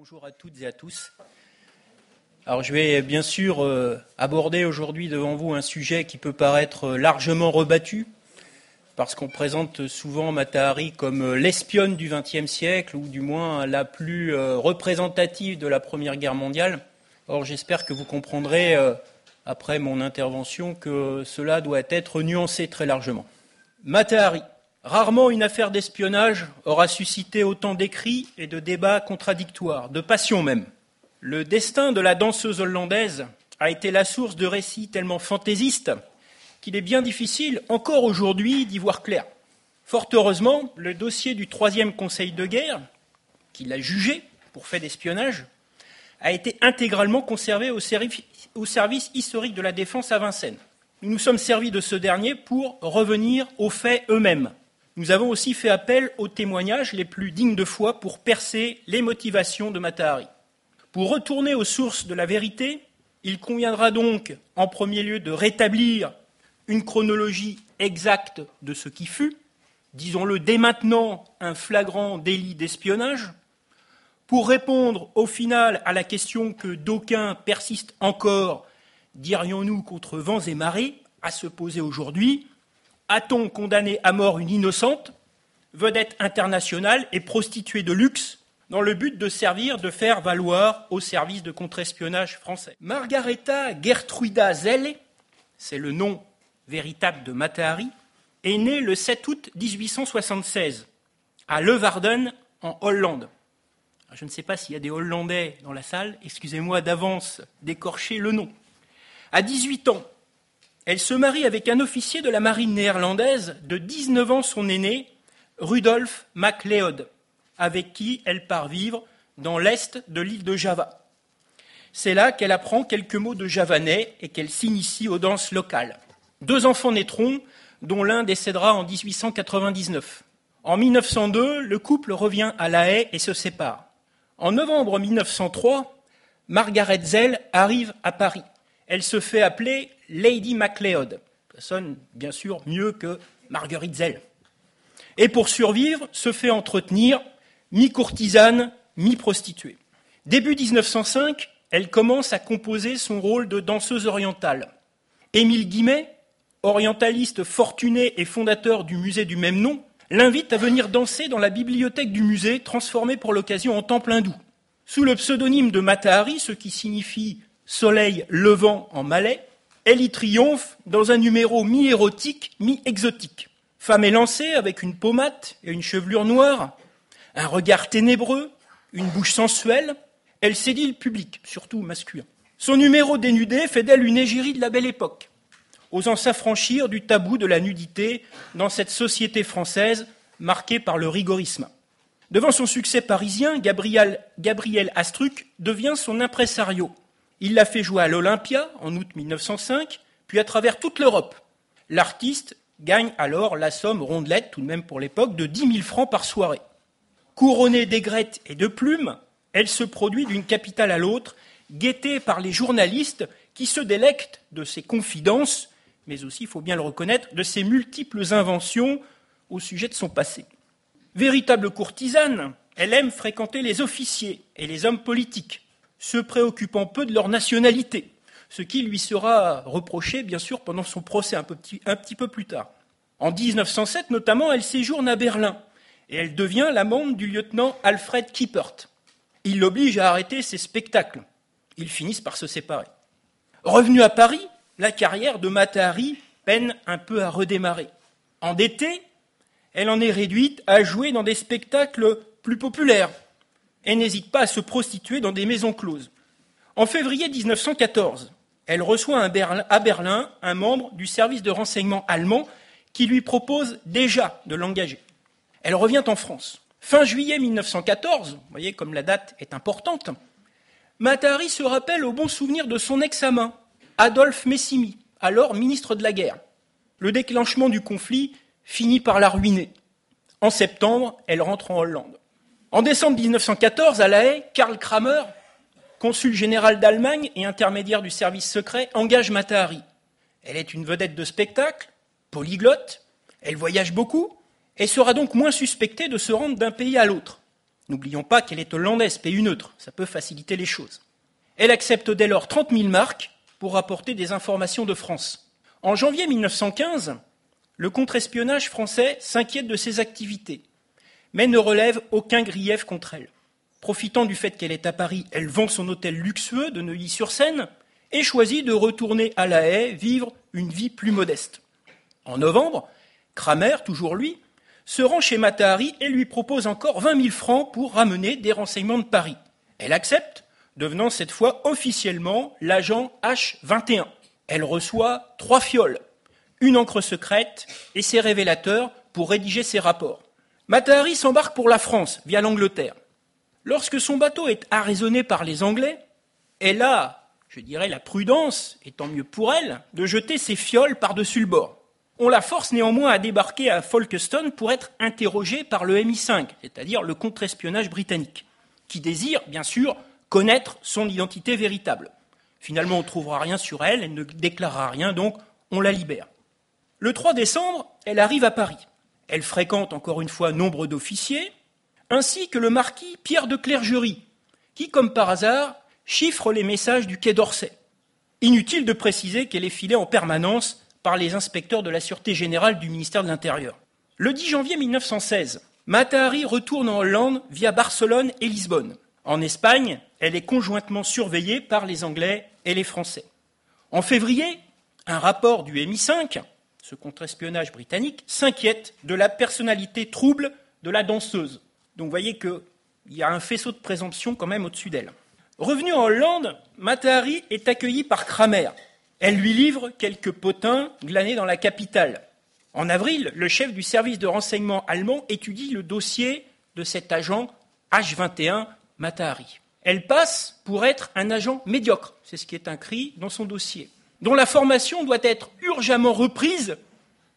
Bonjour à toutes et à tous. Alors je vais bien sûr euh, aborder aujourd'hui devant vous un sujet qui peut paraître largement rebattu, parce qu'on présente souvent Matahari comme euh, l'espionne du XXe siècle, ou du moins la plus euh, représentative de la Première Guerre mondiale. Or j'espère que vous comprendrez, après mon intervention, que cela doit être nuancé très largement. Matahari, Rarement une affaire d'espionnage aura suscité autant d'écrits et de débats contradictoires, de passion même. Le destin de la danseuse hollandaise a été la source de récits tellement fantaisistes qu'il est bien difficile, encore aujourd'hui, d'y voir clair. Fort heureusement, le dossier du troisième conseil de guerre, qui l'a jugé pour fait d'espionnage, a été intégralement conservé au service historique de la défense à Vincennes. Nous nous sommes servis de ce dernier pour revenir aux faits eux-mêmes, nous avons aussi fait appel aux témoignages les plus dignes de foi pour percer les motivations de Matahari. Pour retourner aux sources de la vérité, il conviendra donc en premier lieu de rétablir une chronologie exacte de ce qui fut, disons-le dès maintenant un flagrant délit d'espionnage, pour répondre au final à la question que d'aucuns persistent encore, dirions-nous contre vents et marées, à se poser aujourd'hui, a-t-on condamné à mort une innocente, vedette internationale et prostituée de luxe, dans le but de servir de faire valoir au service de contre-espionnage français? Margaretha Gertruida Zelle, c'est le nom véritable de Matahari, est née le 7 août 1876 à Leeuwarden, en Hollande. je ne sais pas s'il y a des Hollandais dans la salle, excusez-moi d'avance d'écorcher le nom. À 18 ans, elle se marie avec un officier de la marine néerlandaise de 19 ans son aîné, Rudolf MacLeod, avec qui elle part vivre dans l'est de l'île de Java. C'est là qu'elle apprend quelques mots de javanais et qu'elle s'initie aux danses locales. Deux enfants naîtront, dont l'un décédera en 1899. En 1902, le couple revient à La Haye et se sépare. En novembre 1903, Margaret Zell arrive à Paris. Elle se fait appeler Lady MacLeod. Ça sonne bien sûr mieux que Marguerite Zell. Et pour survivre, se fait entretenir mi-courtisane, mi-prostituée. Début 1905, elle commence à composer son rôle de danseuse orientale. Émile Guimet, orientaliste fortuné et fondateur du musée du même nom, l'invite à venir danser dans la bibliothèque du musée, transformée pour l'occasion en temple hindou. Sous le pseudonyme de Matahari, ce qui signifie soleil levant en malais, elle y triomphe dans un numéro mi-érotique, mi-exotique. Femme élancée avec une pommade et une chevelure noire, un regard ténébreux, une bouche sensuelle, elle sédit le public, surtout masculin. Son numéro dénudé fait d'elle une égérie de la belle époque, osant s'affranchir du tabou de la nudité dans cette société française marquée par le rigorisme. Devant son succès parisien, Gabriel, Gabriel Astruc devient son impresario. Il l'a fait jouer à l'Olympia en août 1905, puis à travers toute l'Europe. L'artiste gagne alors la somme rondelette, tout de même pour l'époque, de 10 000 francs par soirée. Couronnée d'aigrettes et de plumes, elle se produit d'une capitale à l'autre, guettée par les journalistes qui se délectent de ses confidences, mais aussi, il faut bien le reconnaître, de ses multiples inventions au sujet de son passé. Véritable courtisane, elle aime fréquenter les officiers et les hommes politiques, se préoccupant peu de leur nationalité, ce qui lui sera reproché, bien sûr, pendant son procès un, petit, peu plus tard. En 1907, notamment, elle séjourne à Berlin et elle devient la membre du lieutenant Alfred Kiepert. Il l'oblige à arrêter ses spectacles. Ils finissent par se séparer. Revenue à Paris, la carrière de Matahari peine un peu à redémarrer. Endettée, elle en est réduite à jouer dans des spectacles plus populaires, elle n'hésite pas à se prostituer dans des maisons closes. En février 1914, elle reçoit à Berlin un membre du service de renseignement allemand qui lui propose déjà de l'engager. Elle revient en France. Fin juillet 1914, vous voyez comme la date est importante, Matahari se rappelle au bon souvenir de son ex-amant, Adolphe Messimi, alors ministre de la Guerre. Le déclenchement du conflit finit par la ruiner. En septembre, elle rentre en Hollande. En décembre 1914, à La Haye, Karl Kramer, consul général d'Allemagne et intermédiaire du service secret, engage Matahari. Elle est une vedette de spectacle, polyglotte, elle voyage beaucoup et sera donc moins suspectée de se rendre d'un pays à l'autre. N'oublions pas qu'elle est hollandaise, pays neutre, ça peut faciliter les choses. Elle accepte dès lors 30 000 marques pour rapporter des informations de France. En janvier 1915, le contre-espionnage français s'inquiète de ses activités, mais ne relève aucun grief contre elle. Profitant du fait qu'elle est à Paris, elle vend son hôtel luxueux de Neuilly-sur-Seine et choisit de retourner à La Haye vivre une vie plus modeste. En novembre, Kramer, toujours lui, se rend chez Matahari et lui propose encore 20 000 francs pour ramener des renseignements de Paris. Elle accepte, devenant cette fois officiellement l'agent H21. Elle reçoit trois fioles, une encre secrète et ses révélateurs pour rédiger ses rapports. Matahari s'embarque pour la France via l'Angleterre. Lorsque son bateau est arraisonné par les Anglais, elle a, je dirais, la prudence, et tant mieux pour elle, de jeter ses fioles par-dessus le bord. On la force néanmoins à débarquer à Folkestone pour être interrogée par le MI5, c'est-à-dire le contre-espionnage britannique, qui désire, bien sûr, connaître son identité véritable. Finalement, on ne trouvera rien sur elle, elle ne déclarera rien, donc on la libère. Le 3 décembre, elle arrive à Paris. Elle fréquente encore une fois nombre d'officiers, ainsi que le marquis Pierre de Clergerie, qui, comme par hasard, chiffre les messages du Quai d'Orsay. Inutile de préciser qu'elle est filée en permanence par les inspecteurs de la Sûreté générale du ministère de l'Intérieur. Le 10 janvier 1916, Matahari retourne en Hollande via Barcelone et Lisbonne. En Espagne, elle est conjointement surveillée par les Anglais et les Français. En février, un rapport du MI5, ce contre-espionnage britannique, s'inquiète de la personnalité trouble de la danseuse. Donc vous voyez qu'il y a un faisceau de présomption quand même au-dessus d'elle. Revenu en Hollande, Matahari est accueilli par Kramer. Elle lui livre quelques potins glanés dans la capitale. En avril, le chef du service de renseignement allemand étudie le dossier de cet agent H21 Matahari. Elle passe pour être un agent médiocre, c'est ce qui est inscrit dans son dossier, dont la formation doit être urgemment reprise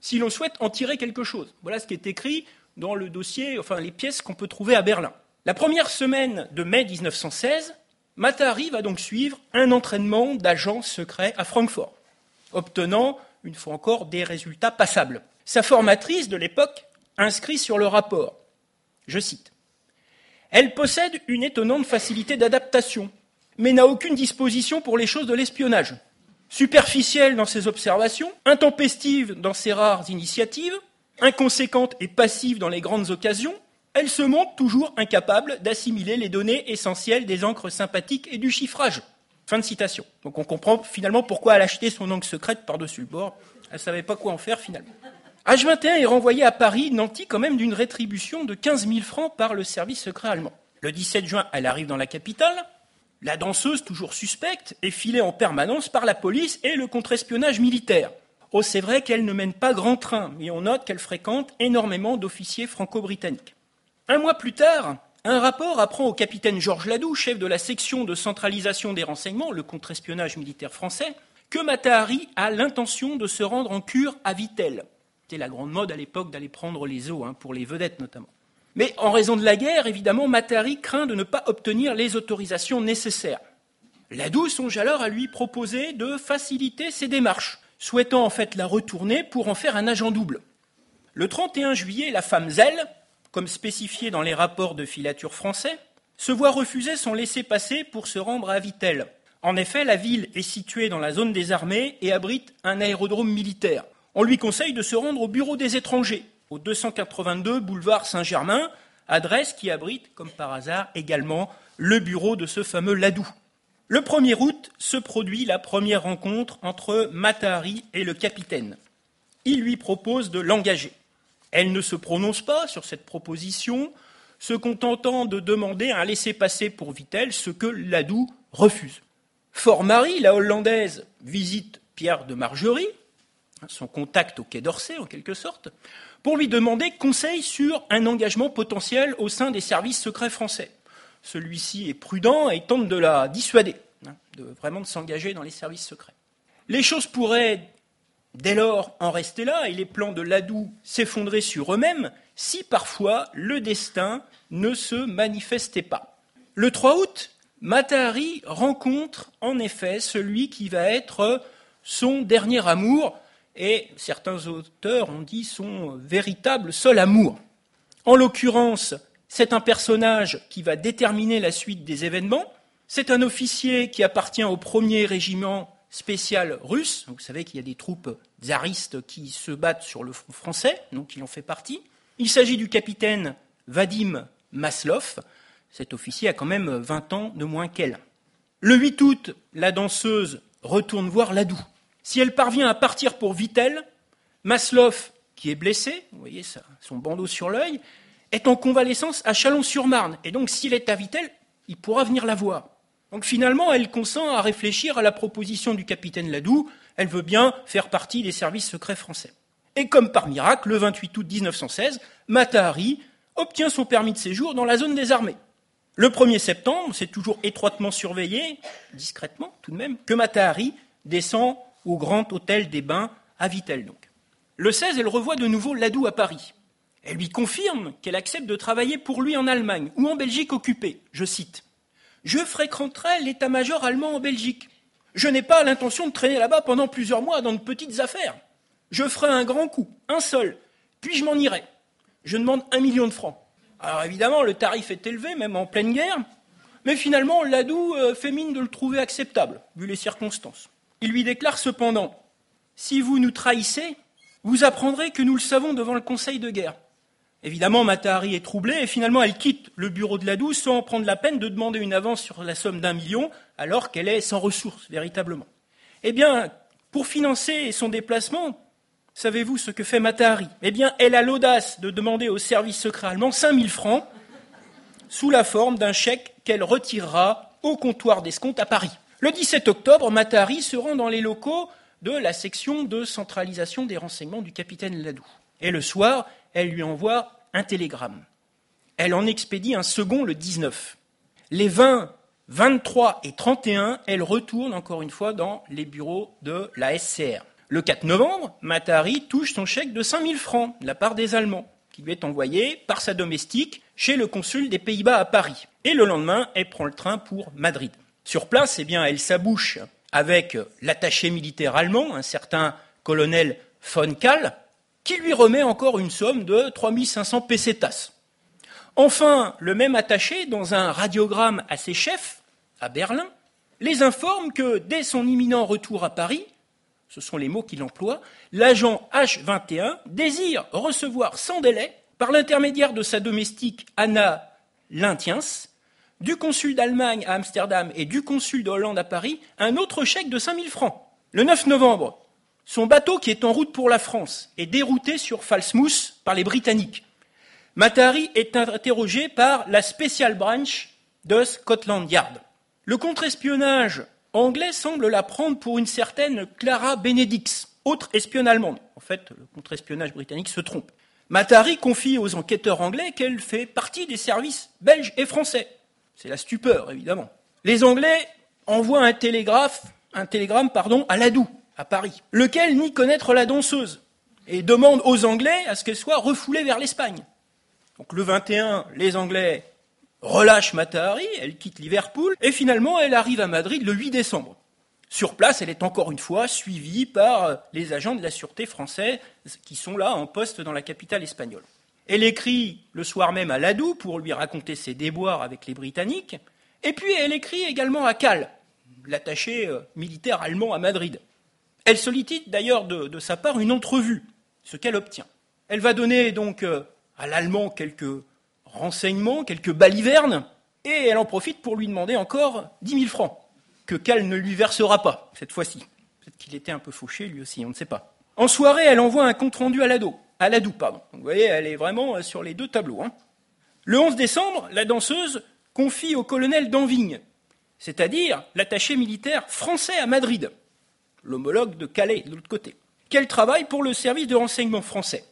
si l'on souhaite en tirer quelque chose. Voilà ce qui est écrit dans le dossier, enfin les pièces qu'on peut trouver à Berlin. La première semaine de mai 1916, Matahari va donc suivre un entraînement d'agent secret à Francfort, obtenant, une fois encore, des résultats passables. Sa formatrice de l'époque inscrit sur le rapport, je cite, Elle possède une étonnante facilité d'adaptation, mais n'a aucune disposition pour les choses de l'espionnage. Superficielle dans ses observations, intempestive dans ses rares initiatives, inconséquente et passive dans les grandes occasions, elle se montre toujours incapable d'assimiler les données essentielles des encres sympathiques et du chiffrage. Fin de citation. Donc on comprend finalement pourquoi elle a acheté son encre secrète par-dessus le bord. Elle ne savait pas quoi en faire finalement. H21 est renvoyé à Paris, nanti quand même d'une rétribution de 15 000 francs par le service secret allemand. Le 17 juin, elle arrive dans la capitale. La danseuse, toujours suspecte, est filée en permanence par la police et le contre-espionnage militaire. Oh, c'est vrai qu'elle ne mène pas grand train, mais on note qu'elle fréquente énormément d'officiers franco-britanniques. Un mois plus tard, un rapport apprend au capitaine Georges Ladoux, chef de la section de centralisation des renseignements, le contre-espionnage militaire français, que Matahari a l'intention de se rendre en cure à Vittel. C'était la grande mode à l'époque d'aller prendre les eaux, hein, pour les vedettes notamment. Mais en raison de la guerre, évidemment, Matahari craint de ne pas obtenir les autorisations nécessaires. Ladoux songe alors à lui proposer de faciliter ses démarches souhaitant en fait la retourner pour en faire un agent double. Le 31 juillet, la femme Zell, comme spécifié dans les rapports de filature français, se voit refuser son laissez-passer pour se rendre à Vittel. En effet, la ville est située dans la zone des armées et abrite un aérodrome militaire. On lui conseille de se rendre au bureau des étrangers, au 282 boulevard Saint-Germain, adresse qui abrite, comme par hasard, également le bureau de ce fameux Ladou. Le 1er août se produit la première rencontre entre Matahari et le capitaine. Il lui propose de l'engager. Elle ne se prononce pas sur cette proposition, se contentant de demander un laissez-passer pour Vittel, ce que Ladoux refuse. Fort Marie, la hollandaise, visite Pierre de Margerie, son contact au Quai d'Orsay en quelque sorte, pour lui demander conseil sur un engagement potentiel au sein des services secrets français celui-ci est prudent et tente de la dissuader, hein, de vraiment de s'engager dans les services secrets. Les choses pourraient dès lors en rester là et les plans de Ladoux s'effondrer sur eux-mêmes si parfois le destin ne se manifestait pas. Le 3 août, Matahari rencontre en effet celui qui va être son dernier amour, et certains auteurs ont dit son véritable seul amour. En l'occurrence, C'est un personnage qui va déterminer la suite des événements. C'est un officier qui appartient au premier régiment spécial russe. Vous savez qu'il y a des troupes tsaristes qui se battent sur le front français, donc il en fait partie. Il s'agit du capitaine Vadim Maslov. Cet officier a quand même 20 ans de moins qu'elle. Le 8 août, la danseuse retourne voir Ladou. Si elle parvient à partir pour Vitel, Maslov, qui est blessé, vous voyez ça, son bandeau sur l'œil, est en convalescence à Chalon-sur-Marne. Et donc, s'il est à Vitel, il pourra venir la voir. Donc finalement, elle consent à réfléchir à la proposition du capitaine Ladou. Elle veut bien faire partie des services secrets français. Et comme par miracle, le 28 août 1916, Matahari obtient son permis de séjour dans la zone des armées. Le 1er septembre, c'est toujours étroitement surveillé, discrètement tout de même, que Matahari descend au Grand Hôtel des Bains à Vitel. Donc. Le 16, elle revoit de nouveau Ladou à Paris. Elle lui confirme qu'elle accepte de travailler pour lui en Allemagne ou en Belgique occupée. Je cite Je fréquenterai l'état-major allemand en Belgique. Je n'ai pas l'intention de traîner là-bas pendant plusieurs mois dans de petites affaires. Je ferai un grand coup, un seul, puis je m'en irai. Je demande un million de francs. Alors évidemment, le tarif est élevé, même en pleine guerre, mais finalement, Ladou euh, fait mine de le trouver acceptable, vu les circonstances. Il lui déclare cependant Si vous nous trahissez, vous apprendrez que nous le savons devant le Conseil de guerre. Évidemment, Matahari est troublée et finalement elle quitte le bureau de Ladou sans prendre la peine de demander une avance sur la somme d'un million alors qu'elle est sans ressources, véritablement. Eh bien, pour financer son déplacement, savez-vous ce que fait Matahari? Eh bien, elle a l'audace de demander au service secret allemand 5000 francs sous la forme d'un chèque qu'elle retirera au comptoir d'escompte à Paris. Le 17 octobre, Matahari se rend dans les locaux de la section de centralisation des renseignements du capitaine Ladou. Et le soir, elle lui envoie un télégramme. Elle en expédie un second le 19. Les 20, 23 et 31, elle retourne encore une fois dans les bureaux de la SCR. Le 4 novembre, Matahari touche son chèque de 5000 francs de la part des Allemands, qui lui est envoyé par sa domestique chez le consul des Pays-Bas à Paris. Et le lendemain, elle prend le train pour Madrid. Sur place, eh bien, elle s'abouche avec l'attaché militaire allemand, un certain colonel von Kahl, qui lui remet encore une somme de 3500 pesetas. Enfin, le même attaché, dans un radiogramme à ses chefs, à Berlin, les informe que dès son imminent retour à Paris, ce sont les mots qu'il emploie, l'agent H21 désire recevoir sans délai, par l'intermédiaire de sa domestique Anna Lintiens, du consul d'Allemagne à Amsterdam et du consul de Hollande à Paris un autre chèque de 5000 francs. Le 9 novembre, son bateau qui est en route pour la France est dérouté sur Falsmouth par les Britanniques. Matahari est interrogé par la Special Branch de Scotland Yard. Le contre-espionnage anglais semble la prendre pour une certaine Clara Benedix, autre espionne allemande. En fait, le contre-espionnage britannique se trompe. Matahari confie aux enquêteurs anglais qu'elle fait partie des services belges et français. C'est la stupeur, évidemment. Les Anglais envoient un, télégraphe, un télégramme à Ladoux, à Paris, lequel nie connaître la danseuse et demande aux Anglais à ce qu'elle soit refoulée vers l'Espagne. Donc le 21, les Anglais relâchent Matahari, elle quitte Liverpool, et finalement elle arrive à Madrid le 8 décembre. Sur place, elle est encore une fois suivie par les agents de la sûreté française qui sont là en poste dans la capitale espagnole. Elle écrit le soir même à Ladoux pour lui raconter ses déboires avec les Britanniques, et puis elle écrit également à Cal, l'attaché euh, militaire allemand à Madrid. Elle sollicite d'ailleurs de, sa part une entrevue, ce qu'elle obtient. Elle va donner donc euh, à l'allemand quelques renseignements, quelques balivernes, et elle en profite pour lui demander encore dix mille francs, que Cal ne lui versera pas, cette fois-ci. Peut-être qu'il était un peu fauché lui aussi, on ne sait pas. En soirée, elle envoie un compte-rendu à l'ado, à Ladou, pardon. vous voyez, elle est vraiment euh, sur les deux tableaux. Hein. Le 11 décembre, la danseuse confie au colonel d'Anvigne, c'est-à-dire l'attaché militaire français à Madrid, l'homologue de Calais de l'autre côté, qu'elle travaille pour le service de renseignement français.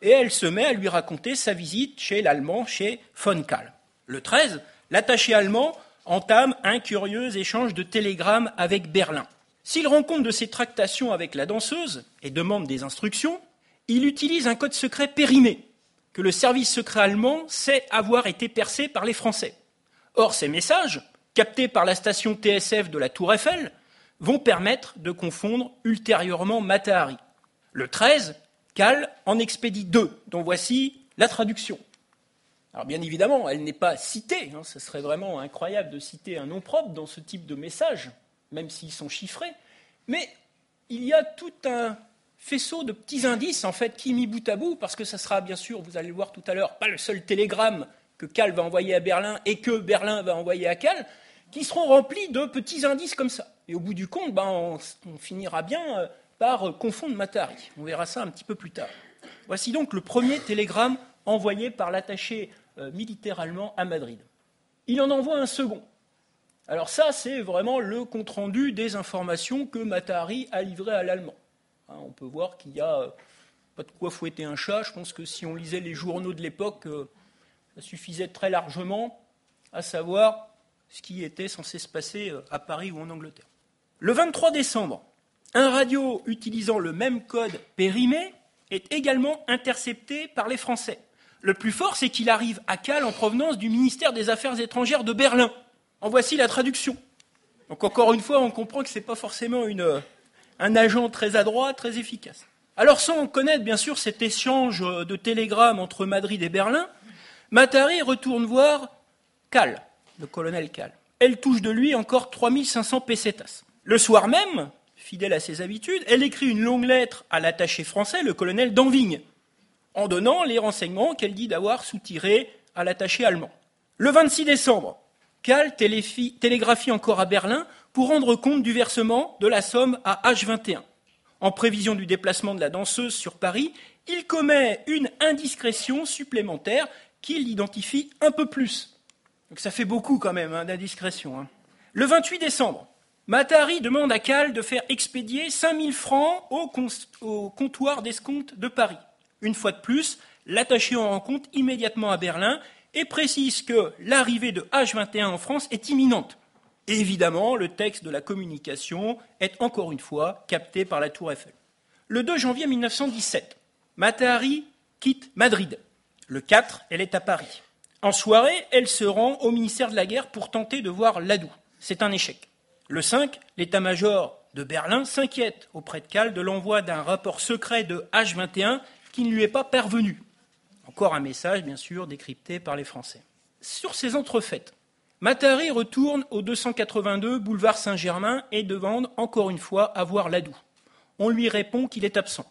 Et elle se met à lui raconter sa visite chez l'Allemand, chez von Kahl. Le 13, l'attaché allemand entame un curieux échange de télégrammes avec Berlin. S'il rend compte de ses tractations avec la danseuse et demande des instructions, il utilise un code secret périmé que le service secret allemand sait avoir été percé par les Français. Or, ces messages, captés par la station TSF de la Tour Eiffel, vont permettre de confondre ultérieurement Matahari. Le 13, Cal en expédie deux, dont voici la traduction. Alors bien évidemment, elle n'est pas citée, hein, ce serait vraiment incroyable de citer un nom propre dans ce type de message, même s'ils sont chiffrés, mais il y a tout un faisceau de petits indices en fait qui mis bout à bout, parce que ça sera bien sûr, vous allez le voir tout à l'heure, pas le seul télégramme que Cal va envoyer à Berlin et que Berlin va envoyer à Cal, qui seront remplis de petits indices comme ça. Et au bout du compte, ben, on, on, finira bien euh, par confondre Matari. On verra ça un petit peu plus tard. Voici donc le premier télégramme envoyé par l'attaché euh, militaire allemand à Madrid. Il en envoie un second. Alors ça, c'est vraiment le compte-rendu des informations que Matahari a livrées à l'allemand. Hein, on peut voir qu'il n'y a euh, pas de quoi fouetter un chat. Je pense que si on lisait les journaux de l'époque, euh, ça suffisait très largement à savoir ce qui était censé se passer à Paris ou en Angleterre. Le 23 décembre, un radio utilisant le même code périmé est également intercepté par les Français. Le plus fort, c'est qu'il arrive à Cal en provenance du ministère des Affaires étrangères de Berlin. En voici la traduction. Donc encore une fois, on comprend que ce n'est pas forcément une, un agent très adroit, très efficace. Alors sans connaître bien sûr cet échange de télégrammes entre Madrid et Berlin, Matari retourne voir Cal, le colonel Cal. Elle touche de lui encore 3500 pesetas. Le soir même, fidèle à ses habitudes, elle écrit une longue lettre à l'attaché français, le colonel Danvigne, en donnant les renseignements qu'elle dit d'avoir soutirés à l'attaché allemand. Le 26 décembre, Kahl télégraphie encore à Berlin pour rendre compte du versement de la somme à H21. En prévision du déplacement de la danseuse sur Paris, il commet une indiscrétion supplémentaire qui l'identifie un peu plus. Donc ça fait beaucoup quand même hein, d'indiscrétion. Hein. Le 28 décembre, Matari demande à Kahl de faire expédier 5000 francs au, comptoir d'escompte de Paris. Une fois de plus, l'attaché en rencontre immédiatement à Berlin et précise que l'arrivée de H21 en France est imminente. Évidemment, le texte de la communication est encore une fois capté par la Tour Eiffel. Le 2 janvier 1917, Matahari quitte Madrid. Le 4, elle est à Paris. En soirée, elle se rend au ministère de la Guerre pour tenter de voir Ladou. C'est un échec. Le 5, l'état-major de Berlin s'inquiète auprès de Cal de l'envoi d'un rapport secret de H21 qui ne lui est pas parvenu. Encore un message, bien sûr, décrypté par les Français. Sur ces entrefaites, Matari retourne au 282 boulevard Saint-Germain et demande encore une fois à voir Ladoux. On lui répond qu'il est absent.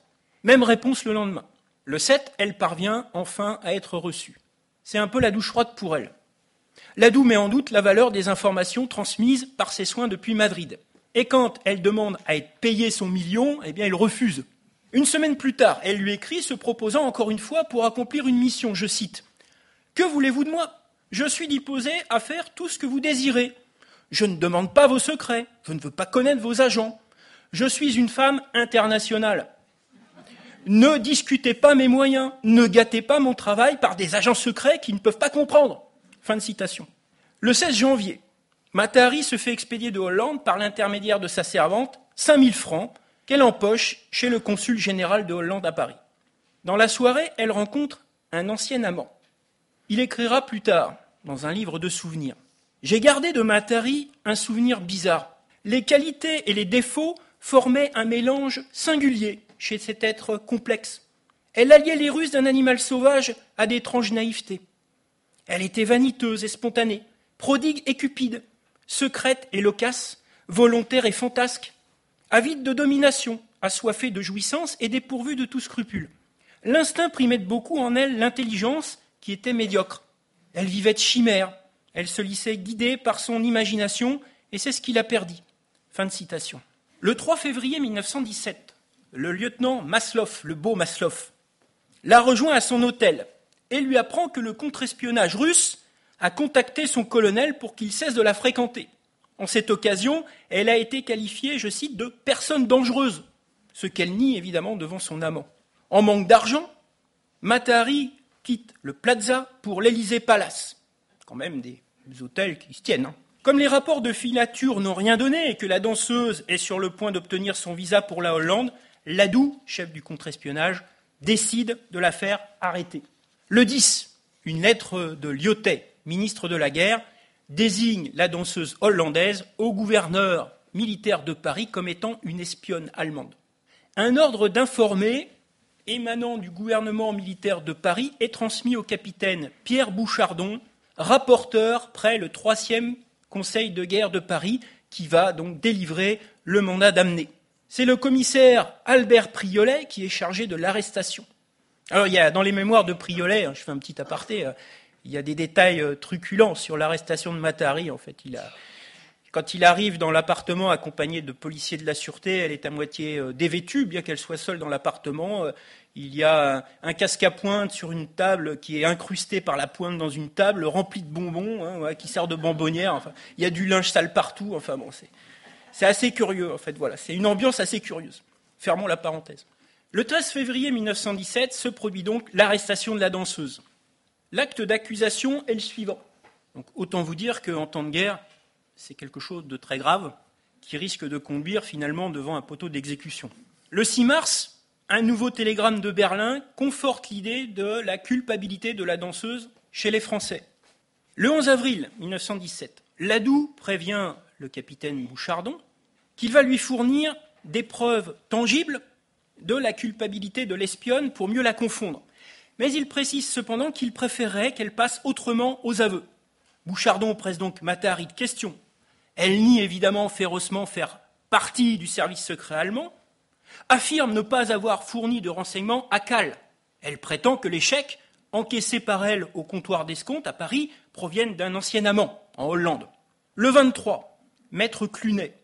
Même réponse le lendemain. Le 7, elle parvient enfin à être reçue. C'est un peu la douche froide pour elle. Ladoux met en doute la valeur des informations transmises par ses soins depuis Madrid. Et quand elle demande à être payée son million, eh bien, il refuse. Une semaine plus tard, elle lui écrit se proposant encore une fois pour accomplir une mission, je cite. Que voulez-vous de moi? Je suis disposé à faire tout ce que vous désirez. Je ne demande pas vos secrets, je ne veux pas connaître vos agents. Je suis une femme internationale. Ne discutez pas mes moyens, ne gâtez pas mon travail par des agents secrets qui ne peuvent pas comprendre. Fin de citation. Le 16 janvier, Matari se fait expédier de Hollande par l'intermédiaire de sa servante 5000 francs qu'elle empoche chez le consul général de Hollande à Paris. Dans la soirée, elle rencontre un ancien amant. Il écrira plus tard, dans un livre de souvenirs J'ai gardé de Matari un souvenir bizarre. Les qualités et les défauts formaient un mélange singulier chez cet être complexe. Elle alliait les ruses d'un animal sauvage à d'étranges naïvetés. Elle était vaniteuse et spontanée, prodigue et cupide, secrète et loquace, volontaire et fantasque, avide de domination, assoiffée de jouissance et dépourvue de tout scrupule. L'instinct primait beaucoup en elle l'intelligence qui était médiocre. Elle vivait de chimères, elle se laissait guider par son imagination, et c'est ce qui la perdit. Fin de citation. Le 3 février 1917, le lieutenant Maslov, le beau Maslov, la rejoint à son hôtel et lui apprend que le contre-espionnage russe a contacté son colonel pour qu'il cesse de la fréquenter. En cette occasion, elle a été qualifiée, je cite, de personne dangereuse, ce qu'elle nie évidemment devant son amant. En manque d'argent, Matari quitte le Plaza pour l'Élysée Palace. Quand même des hôtels qui se tiennent. Hein. Comme les rapports de filature n'ont rien donné et que la danseuse est sur le point d'obtenir son visa pour la Hollande, Ladou, chef du contre-espionnage, décide de la faire arrêter. Le 10, une lettre de Lyotet, ministre de la Guerre, désigne la danseuse hollandaise au gouverneur militaire de Paris comme étant une espionne allemande. Un ordre d'informer émanant du gouvernement militaire de Paris est transmis au capitaine Pierre Bouchardon, rapporteur près le troisième Conseil de guerre de Paris, qui va donc délivrer le mandat d'amener. C'est le commissaire Albert Priolet qui est chargé de l'arrestation. Alors, il y a dans les mémoires de Priolet, hein, je fais un petit aparté, euh, il y a des détails euh, truculents sur l'arrestation de Matari. En fait, il a, quand il arrive dans l'appartement accompagné de policiers de la sûreté, elle est à moitié euh, dévêtue, bien qu'elle soit seule dans l'appartement. Il y a un casque à pointe sur une table qui est incrusté par la pointe dans une table remplie de bonbons, hein, qui sert de bonbonnière. Enfin, il y a du linge sale partout. Enfin bon, c'est assez curieux, en fait. C'est une ambiance assez curieuse. Fermons la parenthèse. Le 13 février 1917 se produit donc l'arrestation de la danseuse. L'acte d'accusation est le suivant. Donc, autant vous dire qu'en temps de guerre, c'est quelque chose de très grave qui risque de conduire finalement devant un poteau d'exécution. Le 6 mars, un nouveau télégramme de Berlin conforte l'idée de la culpabilité de la danseuse chez les Français. Le 11 avril 1917, Ladoux prévient le capitaine Bouchardon, qu'il va lui fournir des preuves tangibles de la culpabilité de l'espionne pour mieux la confondre. Mais il précise cependant qu'il préférerait qu'elle passe autrement aux aveux. Bouchardon presse donc Matari de questions. Elle nie évidemment férocement faire partie du service secret allemand, affirme ne pas avoir fourni de renseignements à Cal. Elle prétend que les chèques encaissés par elle au comptoir d'escompte à Paris proviennent d'un ancien amant en Hollande. Le 23, maître Clunet,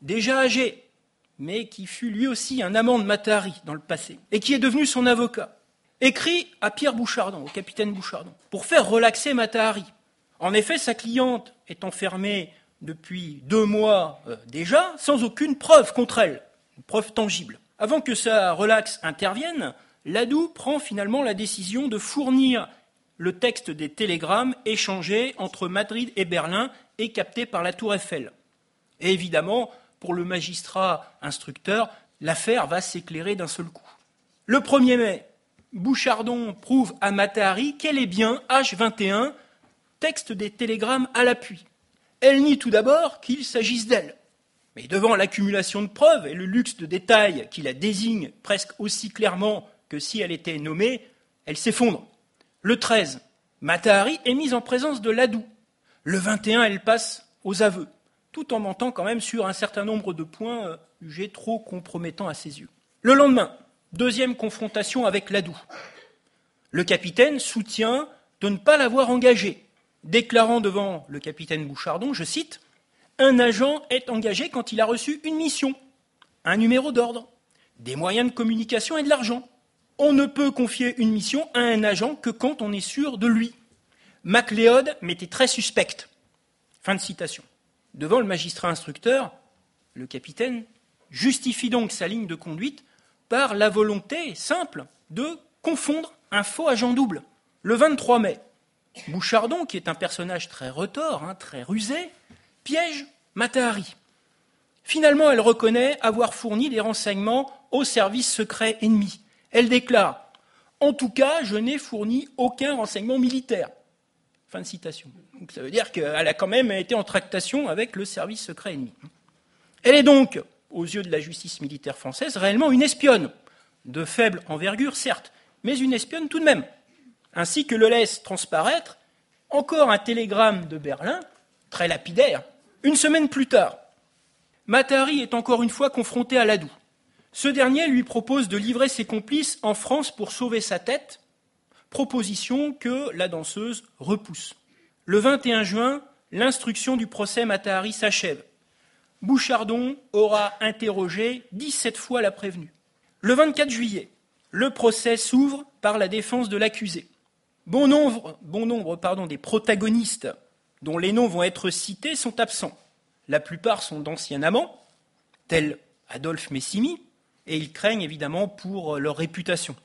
déjà âgé, mais qui fut lui aussi un amant de Matari dans le passé, et qui est devenu son avocat, écrit à Pierre Bouchardon, au capitaine Bouchardon, pour faire relaxer Matahari. En effet, sa cliente est enfermée depuis deux mois euh, déjà, sans aucune preuve contre elle, une preuve tangible. Avant que sa relaxe intervienne, Ladoux prend finalement la décision de fournir le texte des télégrammes échangés entre Madrid et Berlin et captés par la Tour Eiffel. Et évidemment, pour le magistrat instructeur, l'affaire va s'éclairer d'un seul coup. Le 1er mai, Bouchardon prouve à Matahari qu'elle est bien H21, texte des télégrammes à l'appui. Elle nie tout d'abord qu'il s'agisse d'elle. Mais devant l'accumulation de preuves et le luxe de détails qui la désignent presque aussi clairement que si elle était nommée, elle s'effondre. Le 13, Matahari est mise en présence de Ladou. Le 21, elle passe aux aveux tout en mentant quand même sur un certain nombre de points euh, jugés trop compromettants à ses yeux. Le lendemain, deuxième confrontation avec Ladoux. Le capitaine soutient de ne pas l'avoir engagé, déclarant devant le capitaine Bouchardon, je cite, Un agent est engagé quand il a reçu une mission, un numéro d'ordre, des moyens de communication et de l'argent. On ne peut confier une mission à un agent que quand on est sûr de lui. MacLeod m'était très suspecte. Fin de citation. Devant le magistrat instructeur, le capitaine justifie donc sa ligne de conduite par la volonté simple de confondre un faux agent double. Le 23 mai, Bouchardon, qui est un personnage très retors, hein, très rusé, piège Matahari. Finalement, elle reconnaît avoir fourni des renseignements au service secret ennemi. Elle déclare En tout cas, je n'ai fourni aucun renseignement militaire. Fin de citation. Donc ça veut dire qu'elle a quand même été en tractation avec le service secret ennemi. Elle est donc, aux yeux de la justice militaire française, réellement une espionne, de faible envergure certes, mais une espionne tout de même, ainsi que le laisse transparaître encore un télégramme de Berlin, très lapidaire, une semaine plus tard. Matari est encore une fois confronté à Ladoux. Ce dernier lui propose de livrer ses complices en France pour sauver sa tête, proposition que la danseuse repousse. Le 21 juin, l'instruction du procès Matahari s'achève. Bouchardon aura interrogé 17 fois la prévenue. Le 24 juillet, le procès s'ouvre par la défense de l'accusé. Bon nombre, des protagonistes dont les noms vont être cités sont absents. La plupart sont d'anciens amants, tels Adolphe Messimi, et ils craignent évidemment pour leur réputation.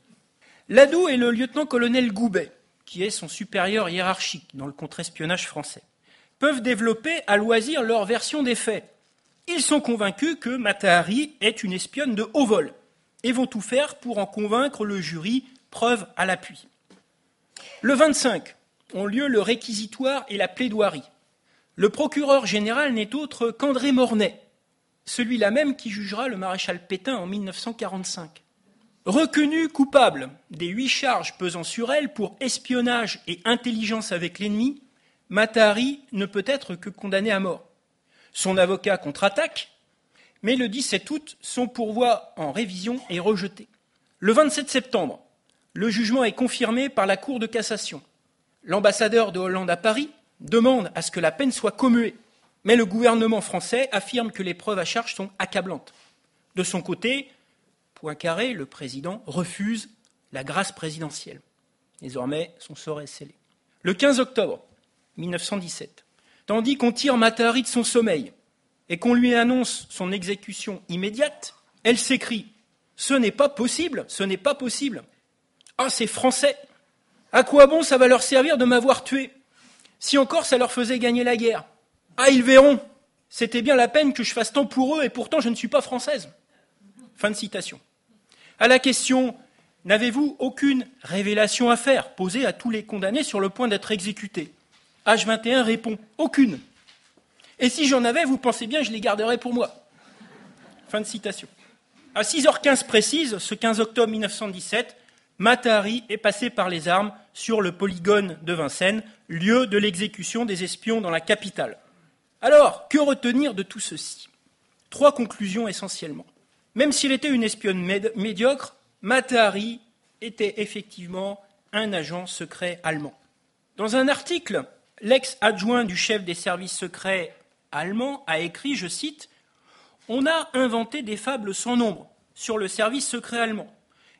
Ladoux est le lieutenant-colonel Goubet, qui est son supérieur hiérarchique dans le contre-espionnage français, peuvent développer à loisir leur version des faits. Ils sont convaincus que Matahari est une espionne de haut vol et vont tout faire pour en convaincre le jury, preuve à l'appui. Le 25 ont lieu le réquisitoire et la plaidoirie. Le procureur général n'est autre qu'André Mornay, celui-là même qui jugera le maréchal Pétain en 1945. Reconnue coupable des huit charges pesant sur elle pour espionnage et intelligence avec l'ennemi, Matahari ne peut être que condamné à mort. Son avocat contre-attaque, mais le 17 août, son pourvoi en révision est rejeté. Le 27 septembre, le jugement est confirmé par la Cour de cassation. L'ambassadeur de Hollande à Paris demande à ce que la peine soit commuée, mais le gouvernement français affirme que les preuves à charge sont accablantes. De son côté, Poincaré, le président, refuse la grâce présidentielle. Désormais, son sort est scellé. Le 15 octobre 1917, tandis qu'on tire Matahari de son sommeil et qu'on lui annonce son exécution immédiate, elle s'écrie ce n'est pas possible, ce n'est pas possible. Ah, c'est français. À quoi bon ça va leur servir de m'avoir tué Si encore ça leur faisait gagner la guerre. Ah, ils verront. C'était bien la peine que je fasse tant pour eux et pourtant je ne suis pas française. Fin de citation. À la question N'avez-vous aucune révélation à faire posée à tous les condamnés sur le point d'être exécutés H21 répond Aucune. Et si j'en avais, vous pensez bien, je les garderais pour moi. Fin de citation. À 6h15 précise, ce 15 octobre 1917, Matahari est passé par les armes sur le polygone de Vincennes, lieu de l'exécution des espions dans la capitale. Alors, que retenir de tout ceci? Trois conclusions essentiellement. Même s'il était une espionne médiocre, Matahari était effectivement un agent secret allemand. Dans un article, l'ex-adjoint du chef des services secrets allemands a écrit, je cite, on a inventé des fables sans nombre sur le service secret allemand.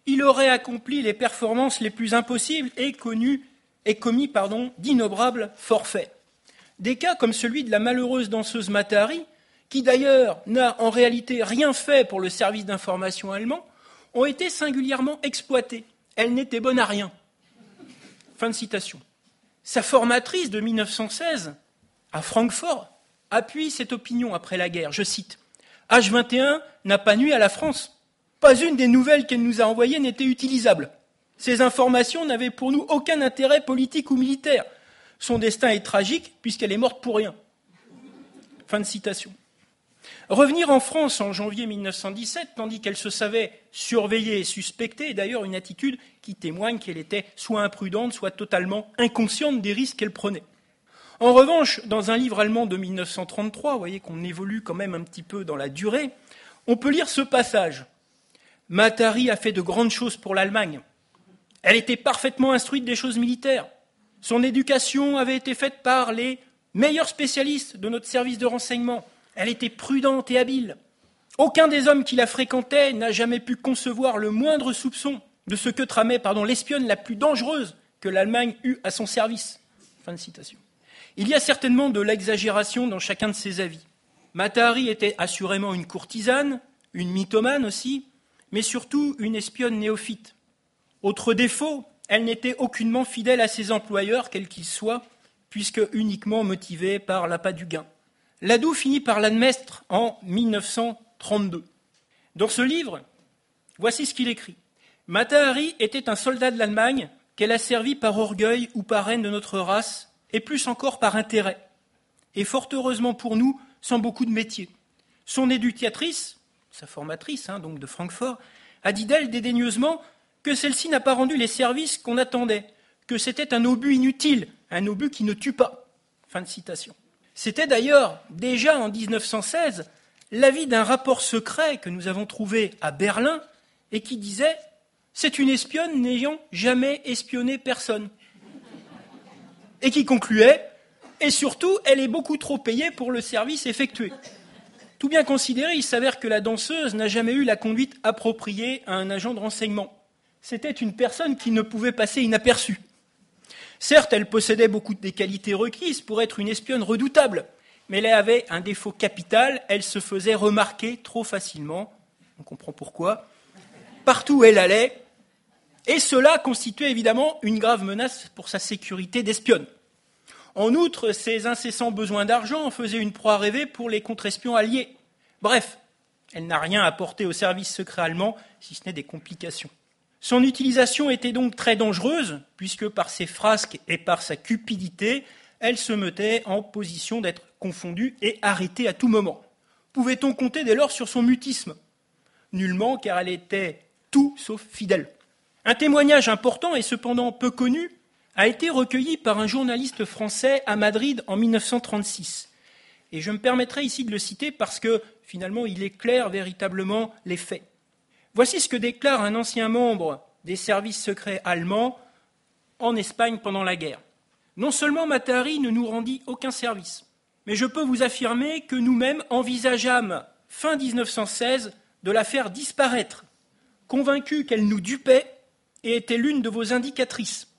Il aurait accompli les performances les plus impossibles et, connu, et commis d'innombrables forfaits. Des cas comme celui de la malheureuse danseuse Matari, qui d'ailleurs n'a en réalité rien fait pour le service d'information allemand, ont été singulièrement exploités. Elle n'était bonne à rien. Fin de citation. Sa formatrice de 1916, à Francfort, appuie cette opinion après la guerre. Je cite H21 n'a pas nuit à la France. Pas une des nouvelles qu'elle nous a envoyées n'était utilisable. Ces informations n'avaient pour nous aucun intérêt politique ou militaire. Son destin est tragique puisqu'elle est morte pour rien. Fin de citation. Revenir en France en janvier 1917, tandis qu'elle se savait surveillée et suspectée, est d'ailleurs une attitude qui témoigne qu'elle était soit imprudente, soit totalement inconsciente des risques qu'elle prenait. En revanche, dans un livre allemand de 1933, vous voyez qu'on évolue quand même un petit peu dans la durée, on peut lire ce passage. Matari a fait de grandes choses pour l'Allemagne. Elle était parfaitement instruite des choses militaires. Son éducation avait été faite par les meilleurs spécialistes de notre service de renseignement. Elle était prudente et habile. Aucun des hommes qui la fréquentaient n'a jamais pu concevoir le moindre soupçon de ce que tramait l'espionne la plus dangereuse que l'Allemagne eut à son service. Il y a certainement de l'exagération dans chacun de ses avis. Matahari était assurément une courtisane, une mythomane aussi, mais surtout une espionne néophyte. Autre défaut, elle n'était aucunement fidèle à ses employeurs, quels qu'ils soient, puisque uniquement motivée par l'appât du gain. Ladoux finit par l'admettre en 1932. Dans ce livre, voici ce qu'il écrit. Matahari était un soldat de l'Allemagne qu'elle a servi par orgueil ou par haine de notre race et plus encore par intérêt, et fort heureusement pour nous, sans beaucoup de métier. Son éducatrice, sa formatrice, hein, donc de Francfort, a dit d'elle dédaigneusement que celle-ci n'a pas rendu les services qu'on attendait, que c'était un obus inutile, un obus qui ne tue pas. Fin de citation. C'était d'ailleurs déjà en 1916 l'avis d'un rapport secret que nous avons trouvé à Berlin et qui disait c'est une espionne n'ayant jamais espionné personne et qui concluait Et surtout, elle est beaucoup trop payée pour le service effectué. Tout bien considéré, il s'avère que la danseuse n'a jamais eu la conduite appropriée à un agent de renseignement. C'était une personne qui ne pouvait passer inaperçue. Certes, elle possédait beaucoup des qualités requises pour être une espionne redoutable, mais elle avait un défaut capital, elle se faisait remarquer trop facilement, on comprend pourquoi, partout où elle allait, et cela constituait évidemment une grave menace pour sa sécurité d'espionne. En outre, ses incessants besoins d'argent en faisaient une proie rêvée pour les contre-espions alliés. Bref, elle n'a rien apporté au service secret allemand, si ce n'est des complications. Son utilisation était donc très dangereuse, puisque par ses frasques et par sa cupidité, elle se mettait en position d'être confondue et arrêtée à tout moment. Pouvait-on compter dès lors sur son mutisme? Nullement, car elle était tout sauf fidèle. Un témoignage important et cependant peu connu a été recueilli par un journaliste français à Madrid en 1936. Et je me permettrai ici de le citer parce que finalement il éclaire véritablement les faits. Voici ce que déclare un ancien membre des services secrets allemands en Espagne pendant la guerre. Non seulement Matahari ne nous rendit aucun service, mais je peux vous affirmer que nous-mêmes envisageâmes, fin 1916, de la faire disparaître, convaincus qu'elle nous dupait et était l'une de vos indicatrices.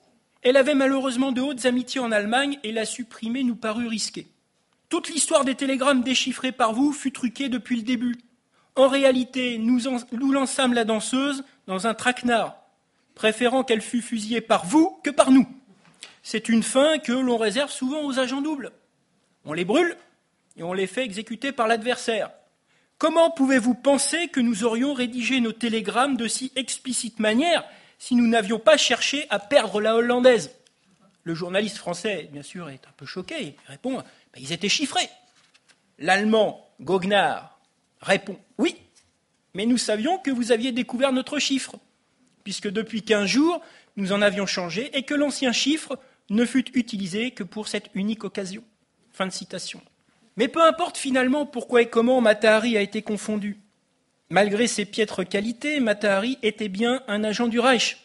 Elle avait malheureusement de hautes amitiés en Allemagne et la supprimer nous parut risqué. Toute l'histoire des télégrammes déchiffrés par vous fut truquée depuis le début. En réalité, nous, nous lançâmes la danseuse dans un traquenard, préférant qu'elle fût fusillée par vous que par nous. C'est une fin que l'on réserve souvent aux agents doubles. On les brûle et on les fait exécuter par l'adversaire. Comment pouvez-vous penser que nous aurions rédigé nos télégrammes de si explicite manière si nous n'avions pas cherché à perdre la hollandaise Le journaliste français, bien sûr, est un peu choqué. Il répond ben, ils étaient chiffrés. L'allemand, Gognard, répond oui, mais nous savions que vous aviez découvert notre chiffre, puisque depuis quinze jours, nous en avions changé et que l'ancien chiffre ne fut utilisé que pour cette unique occasion. Fin de citation. Mais peu importe finalement pourquoi et comment Matahari a été confondu. Malgré ses piètres qualités, Matahari était bien un agent du Reich.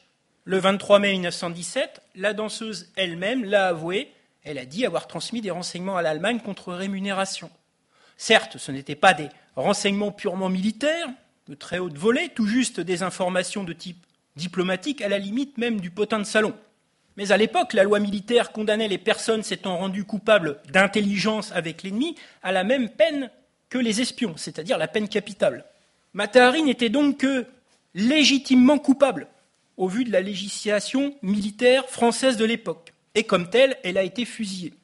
Le 23 mai 1917, la danseuse elle-même l'a avoué, elle a dit avoir transmis des renseignements à l'Allemagne contre rémunération. Certes, ce n'étaient pas des renseignements purement militaires, de très haute volée, tout juste des informations de type diplomatique, à la limite même du potin de salon. Mais à l'époque, la loi militaire condamnait les personnes s'étant rendues coupables d'intelligence avec l'ennemi à la même peine que les espions, c'est-à-dire la peine capitale. Matahari n'était donc que légitimement coupable au vu de la législation militaire française de l'époque. Et comme telle, elle a été fusillée.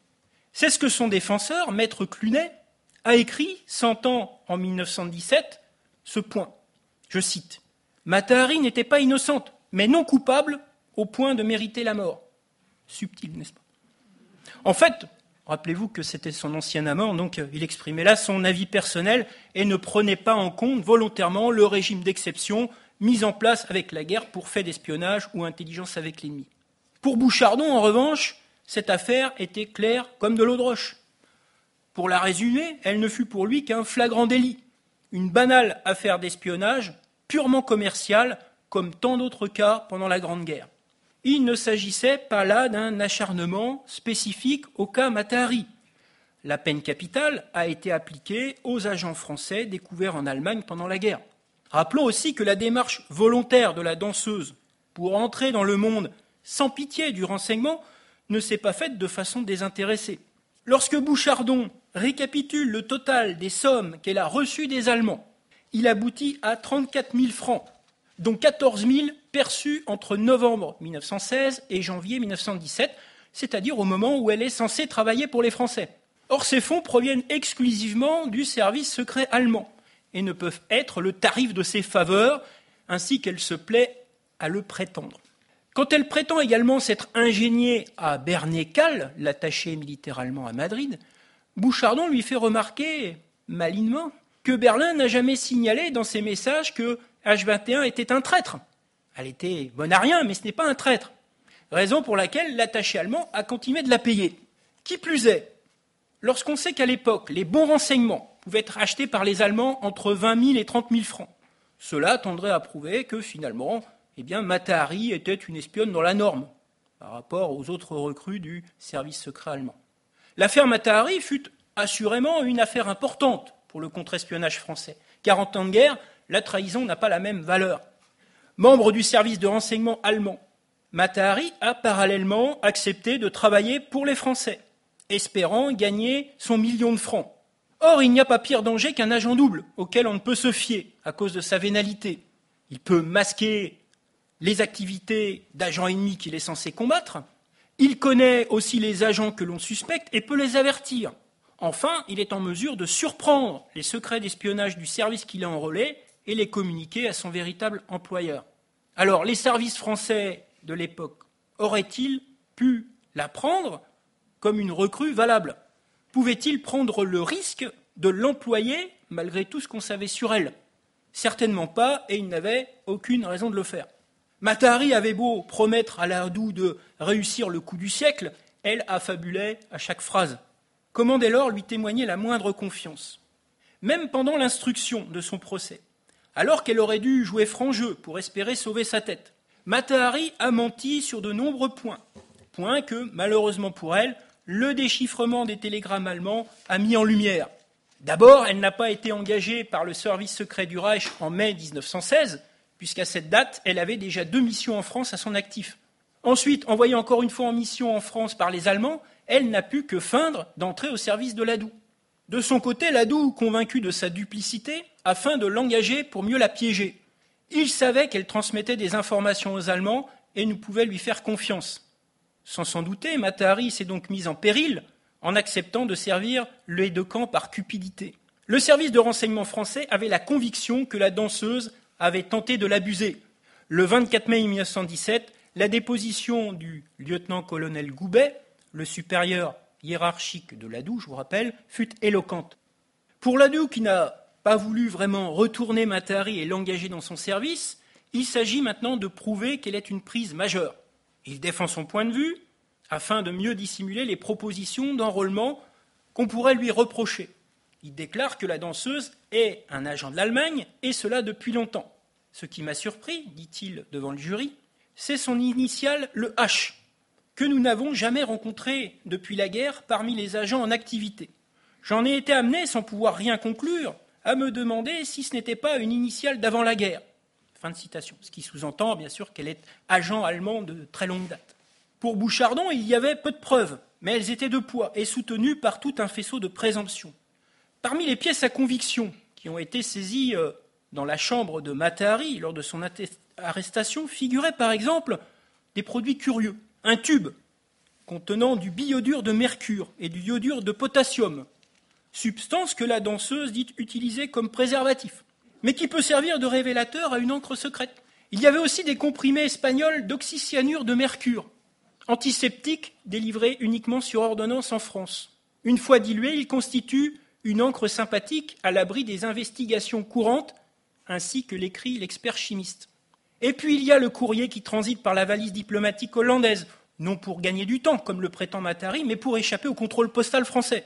C'est ce que son défenseur, maître Clunet, a écrit, ans en 1917, ce point. Je cite Matahari n'était pas innocente, mais non coupable au point de mériter la mort. Subtil, n'est-ce pas? En fait, rappelez-vous que c'était son ancien amant, donc il exprimait là son avis personnel et ne prenait pas en compte volontairement le régime d'exception mis en place avec la guerre pour fait d'espionnage ou intelligence avec l'ennemi. Pour Bouchardon, en revanche, cette affaire était claire comme de l'eau de roche. Pour la résumer, elle ne fut pour lui qu'un flagrant délit, une banale affaire d'espionnage purement commerciale, comme tant d'autres cas pendant la Grande Guerre il ne s'agissait pas là d'un acharnement spécifique au cas Matahari. La peine capitale a été appliquée aux agents français découverts en Allemagne pendant la guerre. Rappelons aussi que la démarche volontaire de la danseuse pour entrer dans le monde sans pitié du renseignement ne s'est pas faite de façon désintéressée. Lorsque Bouchardon récapitule le total des sommes qu'elle a reçues des Allemands, il aboutit à 34 000 francs, dont 14 000 perçue entre novembre 1916 et janvier 1917, c'est-à-dire au moment où elle est censée travailler pour les Français. Or, ces fonds proviennent exclusivement du service secret allemand et ne peuvent être le tarif de ses faveurs, ainsi qu'elle se plaît à le prétendre. Quand elle prétend également s'être ingéniée à Bernécal, l'attaché militaire allemand à Madrid, Bouchardon lui fait remarquer, malinement, que Berlin n'a jamais signalé dans ses messages que H21 était un traître. Elle était bonne à rien, mais ce n'est pas un traître. Raison pour laquelle l'attaché allemand a continué de la payer. Qui plus est, lorsqu'on sait qu'à l'époque, les bons renseignements pouvaient être achetés par les Allemands entre 20 000 et 30 000 francs, cela tendrait à prouver que finalement, eh bien, Matahari était une espionne dans la norme par rapport aux autres recrues du service secret allemand. L'affaire Matahari fut assurément une affaire importante pour le contre-espionnage français, car en temps de guerre, la trahison n'a pas la même valeur. Membre du service de renseignement allemand, Matahari a parallèlement accepté de travailler pour les Français, espérant gagner son million de francs. Or, il n'y a pas pire danger qu'un agent double auquel on ne peut se fier à cause de sa vénalité. Il peut masquer les activités d'agents ennemis qu'il est censé combattre. Il connaît aussi les agents que l'on suspecte et peut les avertir. Enfin, il est en mesure de surprendre les secrets d'espionnage du service qu'il a enrôlé et les communiquer à son véritable employeur. Alors, les services français de l'époque auraient-ils pu la prendre comme une recrue valable? Pouvaient-ils prendre le risque de l'employer malgré tout ce qu'on savait sur elle? Certainement pas, et il n'avait aucune raison de le faire. Matahari avait beau promettre à Ladou de réussir le coup du siècle, elle affabulait à chaque phrase. Comment dès lors lui témoigner la moindre confiance? Même pendant l'instruction de son procès, alors qu'elle aurait dû jouer franc jeu pour espérer sauver sa tête, Matahari a menti sur de nombreux points, points que, malheureusement pour elle, le déchiffrement des télégrammes allemands a mis en lumière. D'abord, elle n'a pas été engagée par le service secret du Reich en mai 1916, puisqu'à cette date, elle avait déjà deux missions en France à son actif. Ensuite, envoyée encore une fois en mission en France par les Allemands, elle n'a pu que feindre d'entrer au service de Ladoux. De son côté, Ladoux, convaincu de sa duplicité, afin de l'engager pour mieux la piéger. Il savait qu'elle transmettait des informations aux Allemands et ne pouvait lui faire confiance. Sans s'en douter, Matahari s'est donc mise en péril en acceptant de servir le de camp par cupidité. Le service de renseignement français avait la conviction que la danseuse avait tenté de l'abuser. Le 24 mai 1917, la déposition du lieutenant-colonel Goubet, le supérieur hiérarchique de Ladoux, je vous rappelle, fut éloquente. Pour Ladoux, qui n'a pas voulu vraiment retourner Matahari et l'engager dans son service, il s'agit maintenant de prouver qu'elle est une prise majeure. Il défend son point de vue, afin de mieux dissimuler les propositions d'enrôlement qu'on pourrait lui reprocher. Il déclare que la danseuse est un agent de l'Allemagne, et cela depuis longtemps. Ce qui m'a surpris, dit-il devant le jury, c'est son initiale, le H, que nous n'avons jamais rencontré depuis la guerre parmi les agents en activité. J'en ai été amené, sans pouvoir rien conclure, à me demander si ce n'était pas une initiale d'avant la guerre. Fin de citation. Ce qui sous-entend, bien sûr, qu'elle est agent allemand de très longue date. Pour Bouchardon, il y avait peu de preuves, mais elles étaient de poids et soutenues par tout un faisceau de présomptions. Parmi les pièces à conviction qui ont été saisies euh, dans la chambre de Matahari lors de son arrestation figuraient par exemple des produits curieux. Un tube contenant du biodure de mercure et du iodure de potassium, substance que la danseuse dit utiliser comme préservatif, mais qui peut servir de révélateur à une encre secrète. Il y avait aussi des comprimés espagnols d'oxycyanure de mercure, antiseptique délivré uniquement sur ordonnance en France. Une fois dilué, il constitue une encre sympathique à l'abri des investigations courantes, ainsi que l'écrit l'expert chimiste. Et puis il y a le courrier qui transite par la valise diplomatique hollandaise, non pour gagner du temps, comme le prétend Matahari, mais pour échapper au contrôle postal français.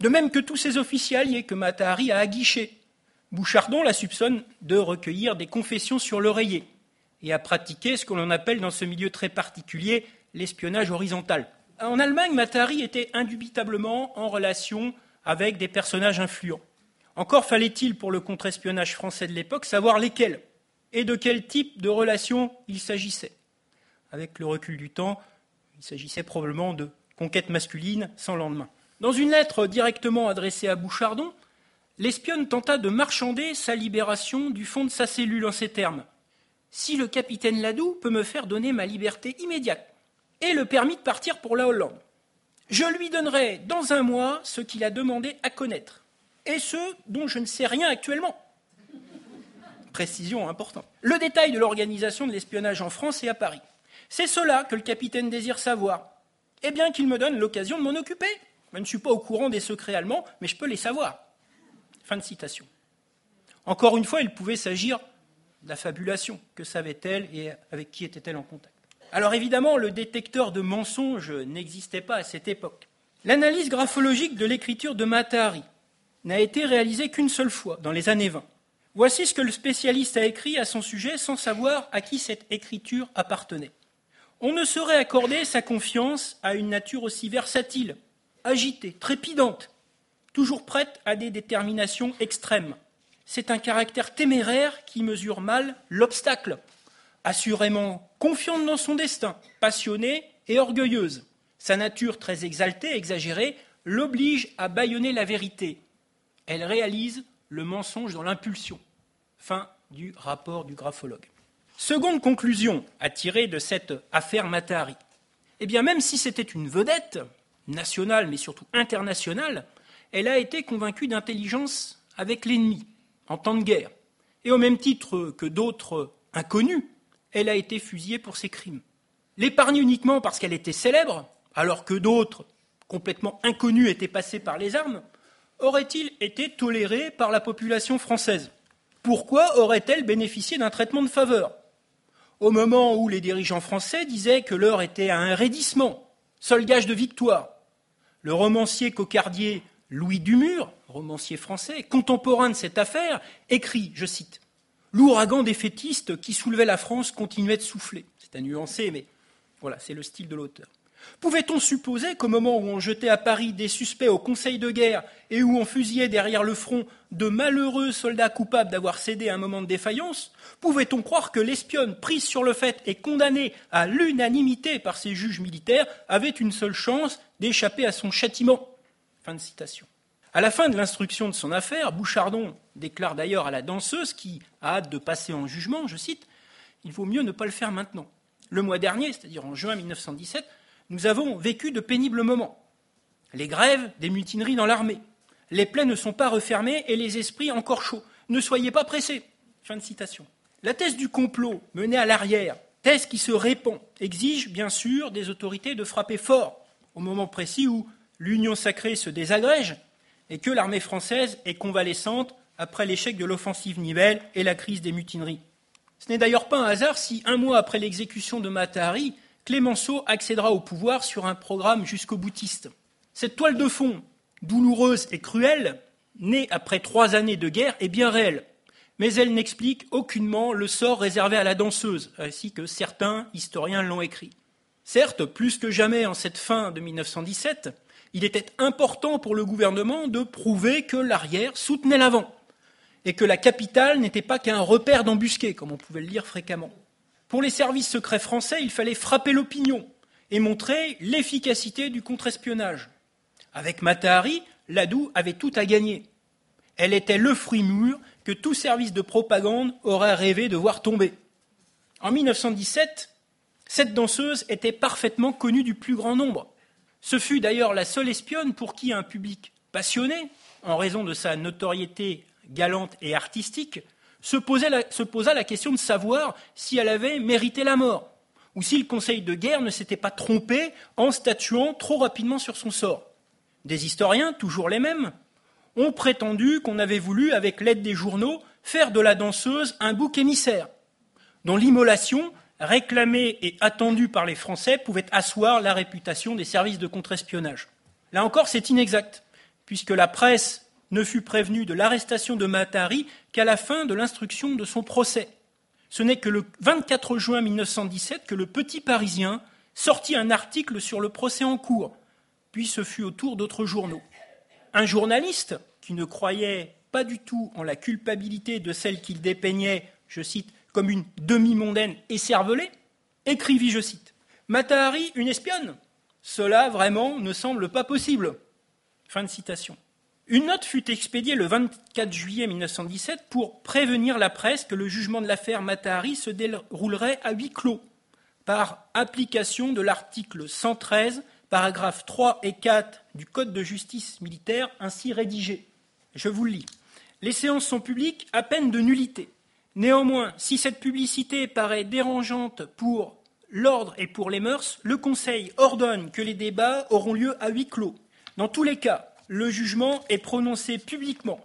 De même que tous ces officialiers que Matahari a aguichés. Bouchardon la soupçonne de recueillir des confessions sur l'oreiller et à pratiquer ce que l'on appelle dans ce milieu très particulier l'espionnage horizontal. En Allemagne, Matahari était indubitablement en relation avec des personnages influents. Encore fallait-il pour le contre-espionnage français de l'époque savoir lesquels et de quel type de relation il s'agissait. Avec le recul du temps, il s'agissait probablement de conquête masculine sans lendemain. Dans une lettre directement adressée à Bouchardon, l'espionne tenta de marchander sa libération du fond de sa cellule en ces termes. Si le capitaine Ladoux peut me faire donner ma liberté immédiate, et le permis de partir pour la Hollande. Je lui donnerai dans un mois ce qu'il a demandé à connaître, et ce dont je ne sais rien actuellement. Précision importante. Le détail de l'organisation de l'espionnage en France et à Paris. C'est cela que le capitaine désire savoir. Eh bien qu'il me donne l'occasion de m'en occuper. Je ne suis pas au courant des secrets allemands, mais je peux les savoir. Fin de citation. Encore une fois, il pouvait s'agir d'affabulation. Que savait-elle et avec qui était-elle en contact alors évidemment, le détecteur de mensonges n'existait pas à cette époque. L'analyse graphologique de l'écriture de Matahari n'a été réalisée qu'une seule fois, dans les années 20. Voici ce que le spécialiste a écrit à son sujet sans savoir à qui cette écriture appartenait. On ne saurait accorder sa confiance à une nature aussi versatile, agitée, trépidante, toujours prête à des déterminations extrêmes. C'est un caractère téméraire qui mesure mal l'obstacle assurément confiante dans son destin, passionnée et orgueilleuse. Sa nature très exaltée, exagérée, l'oblige à bâillonner la vérité. Elle réalise le mensonge dans l'impulsion. Fin du rapport du graphologue. Seconde conclusion à tirer de cette affaire Matahari. Eh bien, même si c'était une vedette, nationale mais surtout internationale, elle a été convaincue d'intelligence avec l'ennemi, en temps de guerre. Et au même titre que d'autres inconnus, elle a été fusillée pour ses crimes. L'épargner uniquement parce qu'elle était célèbre, alors que d'autres, complètement inconnus, étaient passés par les armes, aurait-il été toléré par la population française? Pourquoi aurait-elle bénéficié d'un traitement de faveur? Au moment où les dirigeants français disaient que l'heure était à un raidissement, seul gage de victoire. Le romancier cocardier Louis Dumur, romancier français, contemporain de cette affaire, écrit, je cite, L'ouragan des fétistes qui soulevait la France continuait de souffler. C'est à nuancer, mais voilà, c'est le style de l'auteur. Pouvait-on supposer qu'au moment où on jetait à Paris des suspects au Conseil de guerre et où on fusillait derrière le front de malheureux soldats coupables d'avoir cédé à un moment de défaillance, pouvait-on croire que l'espionne prise sur le fait et condamnée à l'unanimité par ses juges militaires avait une seule chance d'échapper à son châtiment? Fin de citation. À la fin de l'instruction de son affaire, Bouchardon déclare d'ailleurs à la danseuse qui a hâte de passer en jugement, je cite, Il vaut mieux ne pas le faire maintenant. Le mois dernier, c'est-à-dire en juin 1917, nous avons vécu de pénibles moments. Les grèves, des mutineries dans l'armée. Les plaies ne sont pas refermées et les esprits encore chauds. Ne soyez pas pressés. Fin de citation. La thèse du complot menée à l'arrière, thèse qui se répand, exige bien sûr des autorités de frapper fort au moment précis où l'union sacrée se désagrège et que l'armée française est convalescente après l'échec de l'offensive Nivelle et la crise des mutineries. Ce n'est d'ailleurs pas un hasard si, un mois après l'exécution de Matahari, Clémenceau accédera au pouvoir sur un programme jusqu'au boutiste. Cette toile de fond, douloureuse et cruelle, née après trois années de guerre, est bien réelle, mais elle n'explique aucunement le sort réservé à la danseuse, ainsi que certains historiens l'ont écrit. Certes, plus que jamais en cette fin de 1917, il était important pour le gouvernement de prouver que l'arrière soutenait l'avant, et que la capitale n'était pas qu'un repère d'embusqués, comme on pouvait le lire fréquemment. Pour les services secrets français, il fallait frapper l'opinion et montrer l'efficacité du contre-espionnage. Avec Matahari, Ladou avait tout à gagner. Elle était le fruit mûr que tout service de propagande aurait rêvé de voir tomber. En 1917, cette danseuse était parfaitement connue du plus grand nombre. Ce fut d'ailleurs la seule espionne pour qui un public passionné, en raison de sa notoriété galante et artistique, se, posa la question de savoir si elle avait mérité la mort, ou si le Conseil de guerre ne s'était pas trompé en statuant trop rapidement sur son sort. Des historiens, toujours les mêmes, ont prétendu qu'on avait voulu, avec l'aide des journaux, faire de la danseuse un bouc émissaire, dont l'immolation, réclamée et attendue par les Français, pouvait asseoir la réputation des services de contre-espionnage. Là encore, c'est inexact, puisque la presse ne fut prévenu de l'arrestation de Matari qu'à la fin de l'instruction de son procès. Ce n'est que le 24 juin 1917 que le Petit Parisien sortit un article sur le procès en cours, puis ce fut au tour d'autres journaux. Un journaliste, qui ne croyait pas du tout en la culpabilité de celle qu'il dépeignait, je cite, comme une demi-mondaine écervelée, écrivit, je cite, Matahari, une espionne? Cela vraiment ne semble pas possible. Fin de citation. Une note fut expédiée le 24 juillet 1917 pour prévenir la presse que le jugement de l'affaire Matahari se déroulerait à huis clos, par application de l'article 113, paragraphes 3 et 4 du Code de justice militaire ainsi rédigé. Je vous le lis. Les séances sont publiques à peine de nullité. Néanmoins, si cette publicité paraît dérangeante pour l'ordre et pour les mœurs, le Conseil ordonne que les débats auront lieu à huis clos. Dans tous les cas, le jugement est prononcé publiquement.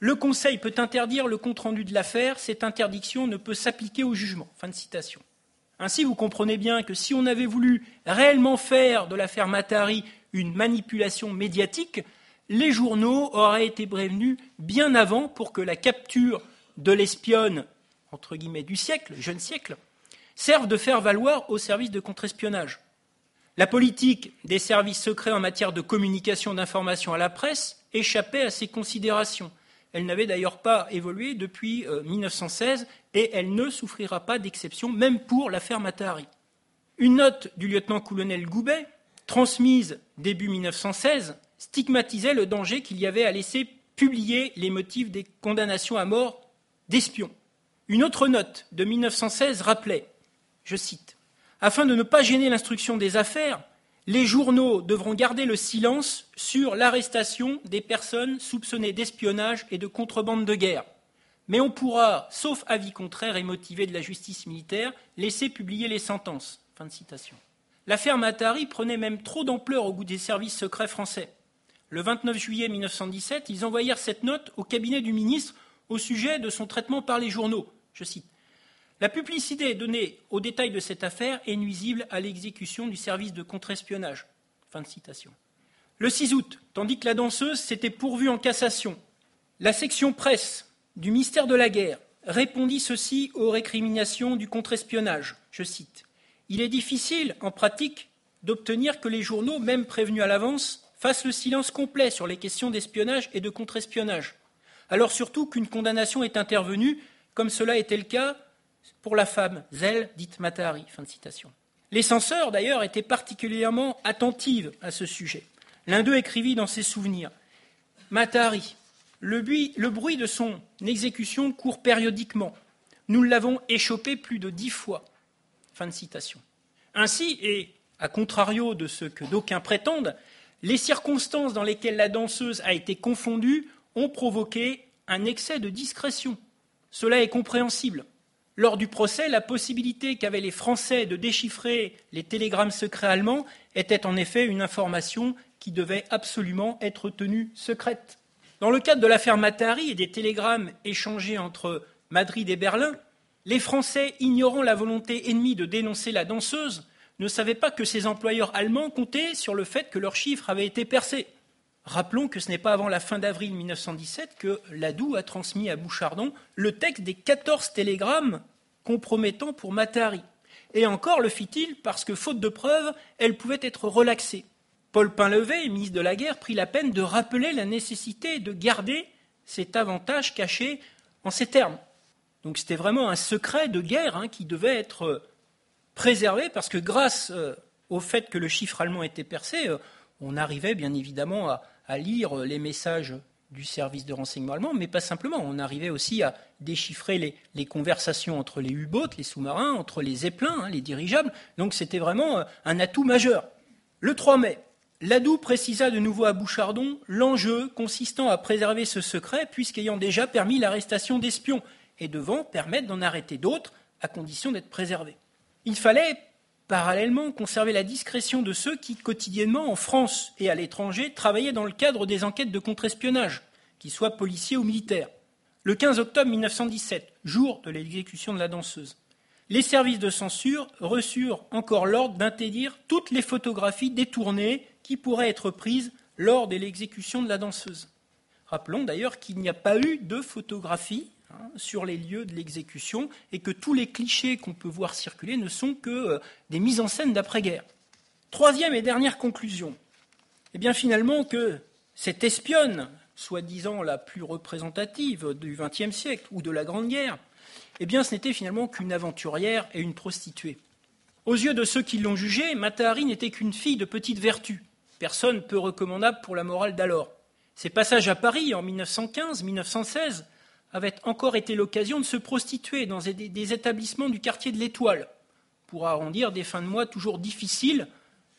Le Conseil peut interdire le compte-rendu de l'affaire, cette interdiction ne peut s'appliquer au jugement. Fin de citation. Ainsi, vous comprenez bien que si on avait voulu réellement faire de l'affaire Matari une manipulation médiatique, les journaux auraient été prévenus bien avant pour que la capture de l'espionne, entre guillemets, du siècle, jeune siècle, serve de faire valoir au service de contre-espionnage. La politique des services secrets en matière de communication d'informations à la presse échappait à ces considérations. Elle n'avait d'ailleurs pas évolué depuis 1916 euh, et elle ne souffrira pas d'exception, même pour l'affaire Matahari. Une note du lieutenant-colonel Goubet, transmise début 1916, stigmatisait le danger qu'il y avait à laisser publier les motifs des condamnations à mort d'espions. Une autre note de 1916 rappelait, je cite, afin de ne pas gêner l'instruction des affaires, les journaux devront garder le silence sur l'arrestation des personnes soupçonnées d'espionnage et de contrebande de guerre. Mais on pourra, sauf avis contraire et motivé de la justice militaire, laisser publier les sentences. L'affaire Matari prenait même trop d'ampleur au goût des services secrets français. Le 29 juillet 1917, ils envoyèrent cette note au cabinet du ministre au sujet de son traitement par les journaux. Je cite La publicité donnée aux détails de cette affaire est nuisible à l'exécution du service de contre-espionnage. Le 6 août, tandis que la danseuse s'était pourvue en cassation, la section presse du ministère de la Guerre répondit ceci aux récriminations du contre-espionnage. Je cite Il est difficile, en pratique, d'obtenir que les journaux, même prévenus à l'avance, fassent le silence complet sur les questions d'espionnage et de contre-espionnage. Alors surtout qu'une condamnation est intervenue, comme cela était le cas pour la femme, Zell, dite Matahari. Fin de citation. Les censeurs, d'ailleurs, étaient particulièrement attentifs à ce sujet. L'un d'eux écrivit dans ses souvenirs Matahari, le bruit, de son exécution court périodiquement. Nous l'avons échopé plus de dix fois. Ainsi, et à contrario de ce que d'aucuns prétendent, les circonstances dans lesquelles la danseuse a été confondue ont provoqué un excès de discrétion. Cela est compréhensible. Lors du procès, la possibilité qu'avaient les Français de déchiffrer les télégrammes secrets allemands était en effet une information qui devait absolument être tenue secrète. Dans le cadre de l'affaire Matari et des télégrammes échangés entre Madrid et Berlin, les Français, ignorant la volonté ennemie de dénoncer la danseuse, ne savaient pas que ces employeurs allemands comptaient sur le fait que leurs chiffres avaient été percés. Rappelons que ce n'est pas avant la fin d'avril 1917 que Ladoux a transmis à Bouchardon le texte des 14 télégrammes compromettants pour Matari. Et encore le fit-il parce que, faute de preuves, elle pouvait être relaxée. Paul Pinlevé, ministre de la Guerre, prit la peine de rappeler la nécessité de garder cet avantage caché en ces termes. Donc c'était vraiment un secret de guerre hein, qui devait être euh, préservé parce que grâce euh, au fait que le chiffre allemand était percé, euh, on arrivait bien évidemment à, lire les messages du service de renseignement allemand, mais pas simplement. On arrivait aussi à déchiffrer les, conversations entre les U-boats, les sous-marins, entre les zeppelins, hein, les dirigeables. Donc c'était vraiment un atout majeur. Le 3 mai, Ladoux précisa de nouveau à Bouchardon l'enjeu consistant à préserver ce secret, puisqu'ayant déjà permis l'arrestation d'espions, et devant permettre d'en arrêter d'autres, à condition d'être préservés. Il fallait, parallèlement, conserver la discrétion de ceux qui, quotidiennement, en France et à l'étranger, travaillaient dans le cadre des enquêtes de contre-espionnage, qu'ils soient policiers ou militaires. Le 15 octobre 1917, jour de l'exécution de la danseuse, les services de censure reçurent encore l'ordre d'interdire toutes les photographies détournées qui pourraient être prises lors de l'exécution de la danseuse. Rappelons d'ailleurs qu'il n'y a pas eu de photographie hein, sur les lieux de l'exécution et que tous les clichés qu'on peut voir circuler ne sont que euh, des mises en scène d'après-guerre. Troisième et dernière conclusion. Eh bien finalement que cette espionne, soi-disant la plus représentative du XXe siècle ou de la Grande Guerre, eh bien ce n'était finalement qu'une aventurière et une prostituée. Aux yeux de ceux qui l'ont jugée, Matahari n'était qu'une fille de petite vertu, personne peu recommandable pour la morale d'alors. Ses passages à Paris en 1915-1916 avaient encore été l'occasion de se prostituer dans des établissements du quartier de l'Étoile, pour arrondir des fins de mois toujours difficiles,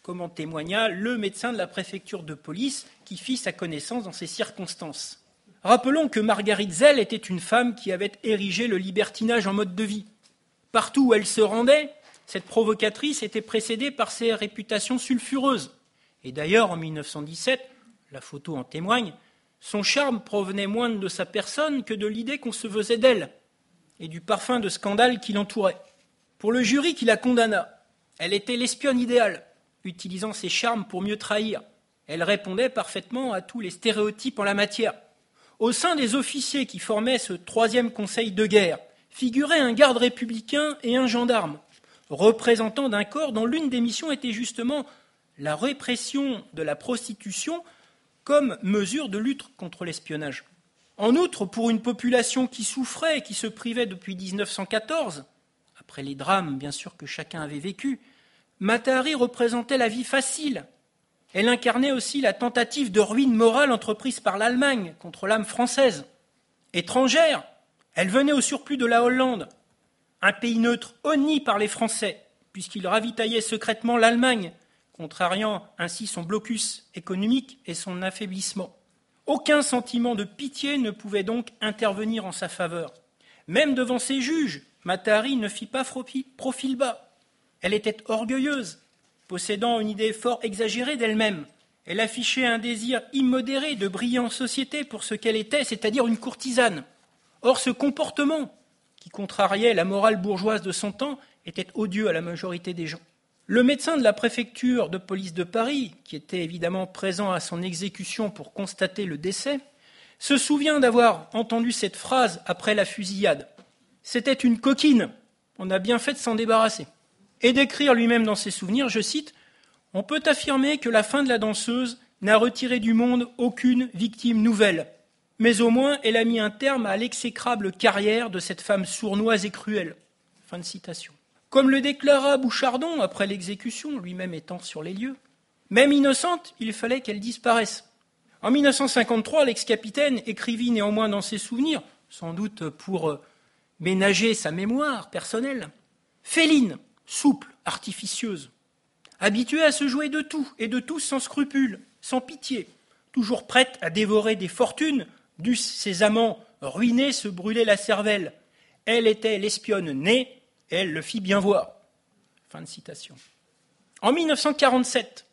comme en témoigna le médecin de la préfecture de police qui fit sa connaissance dans ces circonstances. Rappelons que Marguerite Zell était une femme qui avait érigé le libertinage en mode de vie. Partout où elle se rendait, cette provocatrice était précédée par ses réputations sulfureuses. Et d'ailleurs, en 1917, la photo en témoigne, son charme provenait moins de sa personne que de l'idée qu'on se faisait d'elle et du parfum de scandale qui l'entourait. Pour le jury qui la condamna, elle était l'espionne idéale, utilisant ses charmes pour mieux trahir. Elle répondait parfaitement à tous les stéréotypes en la matière. Au sein des officiers qui formaient ce troisième conseil de guerre figurait un garde républicain et un gendarme, représentant d'un corps dont l'une des missions était justement la répression de la prostitution comme mesure de lutte contre l'espionnage. En outre, pour une population qui souffrait et qui se privait depuis 1914, après les drames bien sûr que chacun avait vécu, Matahari représentait la vie facile elle incarnait aussi la tentative de ruine morale entreprise par l'Allemagne contre l'âme française. Étrangère, elle venait au surplus de la Hollande, un pays neutre honni par les Français, puisqu'il ravitaillait secrètement l'Allemagne, contrariant ainsi son blocus économique et son affaiblissement. Aucun sentiment de pitié ne pouvait donc intervenir en sa faveur. Même devant ses juges, Matahari ne fit pas profil bas. Elle était orgueilleuse, Possédant une idée fort exagérée d'elle-même, elle affichait un désir immodéré de briller en société pour ce qu'elle était, c'est-à-dire une courtisane. Or, ce comportement, qui contrariait la morale bourgeoise de son temps, était odieux à la majorité des gens. Le médecin de la préfecture de police de Paris, qui était évidemment présent à son exécution pour constater le décès, se souvient d'avoir entendu cette phrase après la fusillade. C'était une coquine, on a bien fait de s'en débarrasser. Et d'écrire lui-même dans ses souvenirs, je cite, On peut affirmer que la fin de la danseuse n'a retiré du monde aucune victime nouvelle, mais au moins elle a mis un terme à l'exécrable carrière de cette femme sournoise et cruelle. Fin de citation. Comme le déclara Bouchardon après l'exécution, lui-même étant sur les lieux, même innocente, il fallait qu'elle disparaisse. En 1953, l'ex-capitaine écrivit néanmoins dans ses souvenirs, sans doute pour euh, ménager sa mémoire personnelle, féline, souple, artificieuse, habituée à se jouer de tout et de tous sans scrupule, sans pitié, toujours prête à dévorer des fortunes dussent ses amants ruinés se brûler la cervelle. Elle était l'espionne née, elle le fit bien voir. Fin de citation. En 1947,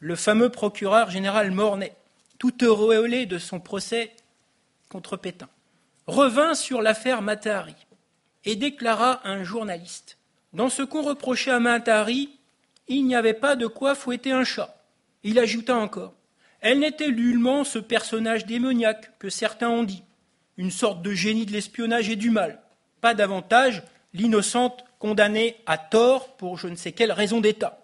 le fameux procureur général Mornay, tout auréolé de son procès contre Pétain, revint sur l'affaire Matahari et déclara à un journaliste Dans ce qu'on reprochait à Matahari, il n'y avait pas de quoi fouetter un chat. Il ajouta encore elle n'était nullement ce personnage démoniaque que certains ont dit, une sorte de génie de l'espionnage et du mal, pas davantage l'innocente condamnée à tort pour je ne sais quelle raison d'État.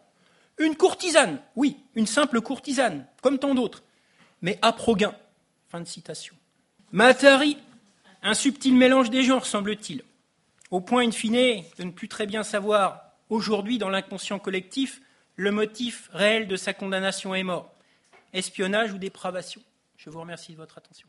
Une courtisane, oui, une simple courtisane, comme tant d'autres, mais à Proguin. Fin de citation. Matari, un subtil mélange des genres, semble-t-il, au point in fine de ne plus très bien savoir aujourd'hui dans l'inconscient collectif le motif réel de sa condamnation est mort espionnage ou dépravation? Je vous remercie de votre attention.